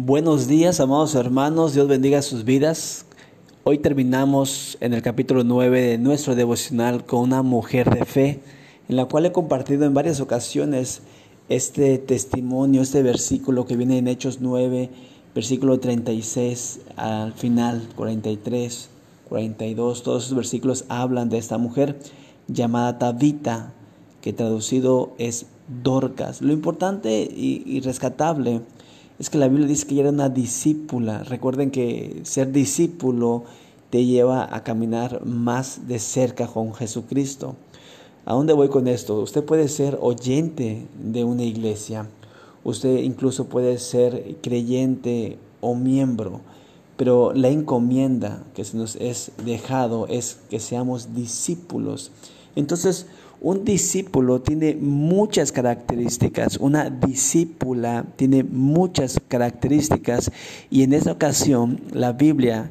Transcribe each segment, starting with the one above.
Buenos días, amados hermanos, Dios bendiga sus vidas. Hoy terminamos en el capítulo 9 de nuestro devocional con una mujer de fe, en la cual he compartido en varias ocasiones este testimonio, este versículo que viene en Hechos 9, versículo 36 al final, 43, 42, todos esos versículos hablan de esta mujer llamada Tabita, que traducido es Dorcas. Lo importante y, y rescatable es que la Biblia dice que ella era una discípula. Recuerden que ser discípulo te lleva a caminar más de cerca con Jesucristo. ¿A dónde voy con esto? Usted puede ser oyente de una iglesia, usted incluso puede ser creyente o miembro, pero la encomienda que se nos es dejado es que seamos discípulos. Entonces, un discípulo tiene muchas características, una discípula tiene muchas características y en esta ocasión la Biblia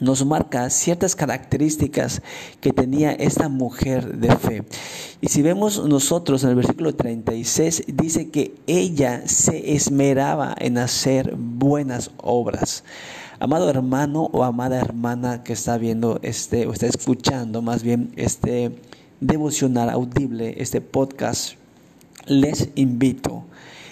nos marca ciertas características que tenía esta mujer de fe. Y si vemos nosotros en el versículo 36, dice que ella se esmeraba en hacer buenas obras. Amado hermano o amada hermana que está viendo este o está escuchando más bien este devocional audible, este podcast, les invito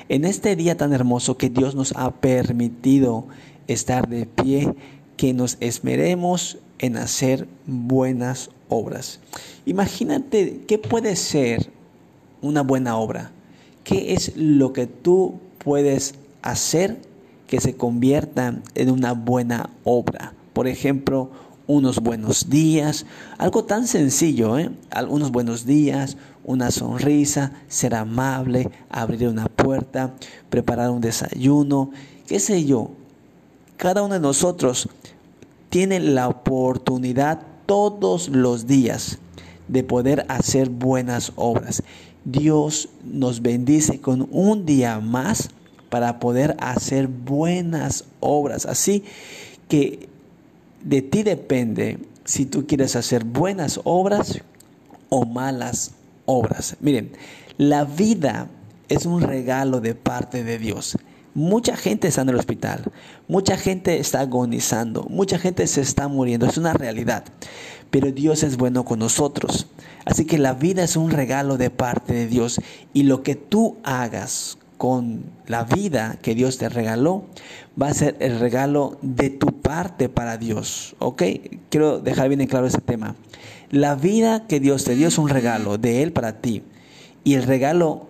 en este día tan hermoso que Dios nos ha permitido estar de pie, que nos esmeremos en hacer buenas obras. Imagínate qué puede ser una buena obra. ¿Qué es lo que tú puedes hacer que se convierta en una buena obra? Por ejemplo, unos buenos días, algo tan sencillo, ¿eh? unos buenos días, una sonrisa, ser amable, abrir una puerta, preparar un desayuno, qué sé yo. Cada uno de nosotros tiene la oportunidad todos los días de poder hacer buenas obras. Dios nos bendice con un día más para poder hacer buenas obras. Así que de ti depende si tú quieres hacer buenas obras o malas obras. Miren, la vida es un regalo de parte de Dios. Mucha gente está en el hospital, mucha gente está agonizando, mucha gente se está muriendo, es una realidad. Pero Dios es bueno con nosotros. Así que la vida es un regalo de parte de Dios y lo que tú hagas con la vida que Dios te regaló, va a ser el regalo de tu parte para Dios. ¿Ok? Quiero dejar bien en claro ese tema. La vida que Dios te dio es un regalo de Él para ti. Y el regalo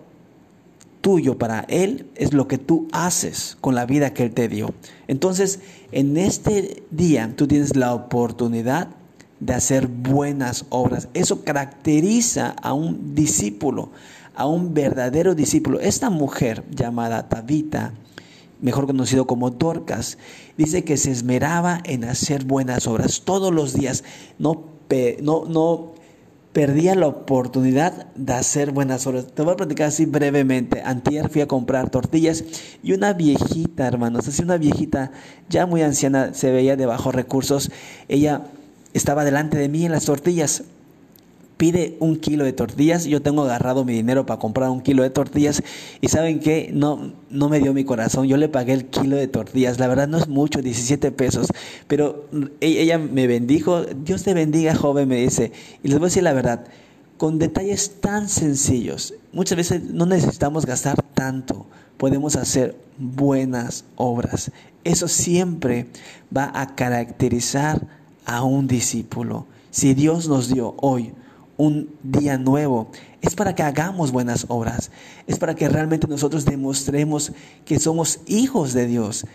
tuyo para Él es lo que tú haces con la vida que Él te dio. Entonces, en este día tú tienes la oportunidad de hacer buenas obras. Eso caracteriza a un discípulo a un verdadero discípulo. Esta mujer llamada Tabita, mejor conocido como Dorcas, dice que se esmeraba en hacer buenas obras todos los días. No, no, no perdía la oportunidad de hacer buenas obras. Te voy a platicar así brevemente. Antier fui a comprar tortillas y una viejita, hermanos, así una viejita ya muy anciana, se veía de bajos recursos. Ella estaba delante de mí en las tortillas pide un kilo de tortillas, yo tengo agarrado mi dinero para comprar un kilo de tortillas y saben que no, no me dio mi corazón, yo le pagué el kilo de tortillas, la verdad no es mucho, 17 pesos, pero e, ella me bendijo, Dios te bendiga joven, me dice, y les voy a decir la verdad, con detalles tan sencillos, muchas veces no necesitamos gastar tanto, podemos hacer buenas obras, eso siempre va a caracterizar a un discípulo. Si Dios nos dio hoy un día nuevo. Es para que hagamos buenas obras. Es para que realmente nosotros demostremos que somos hijos de Dios.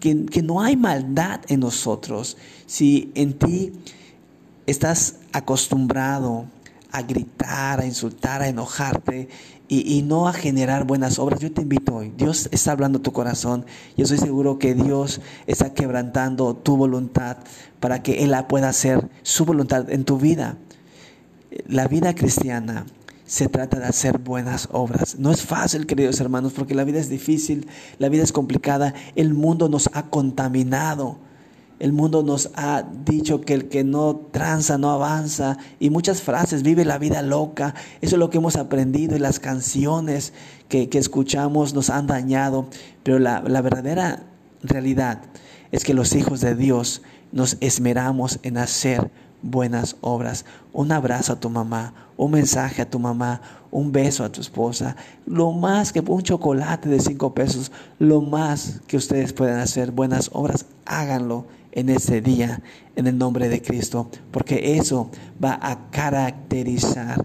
Que, que no hay maldad en nosotros. Si en ti estás acostumbrado a gritar, a insultar, a enojarte y, y, no a generar buenas obras, yo te invito hoy. Dios está hablando tu corazón. Yo estoy seguro que Dios está quebrantando tu voluntad para que Él pueda hacer su voluntad en tu vida. La vida cristiana se trata de hacer buenas obras. No es fácil, queridos hermanos, porque la vida es difícil, la vida es complicada, el mundo nos ha contaminado. El mundo nos ha dicho que el que no tranza no avanza y muchas frases, vive la vida loca. Eso es lo que hemos aprendido y las canciones que, escuchamos nos han dañado. Pero la, la verdadera realidad es que los hijos de Dios nos esmeramos en hacer buenas obras. Un abrazo a tu mamá, un mensaje a tu mamá, un beso a tu esposa, lo más que un chocolate de cinco pesos, lo más que ustedes puedan hacer buenas obras, háganlo en ese día en el nombre de Cristo, porque eso va a caracterizar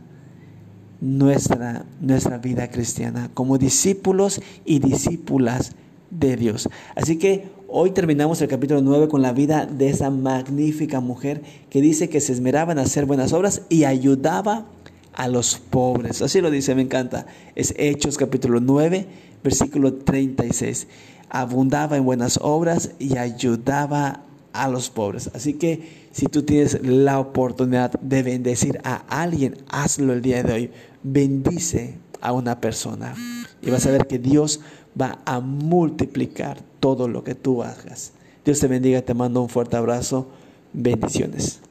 nuestra, nuestra vida cristiana como discípulos y discípulas de Dios. Así que hoy terminamos el capítulo 9 con la vida de esa magnífica mujer que dice que se esmeraba en hacer buenas obras y ayudaba a los pobres. Así lo dice, me encanta. Es Hechos capítulo 9, versículo 36. Abundaba en buenas obras y ayudaba a los pobres. Así que si tú tienes la oportunidad de bendecir a alguien, hazlo el día de hoy. Bendice a una persona y vas a ver que Dios va a multiplicar todo lo que tú hagas. Dios te bendiga, te mando un fuerte abrazo. Bendiciones.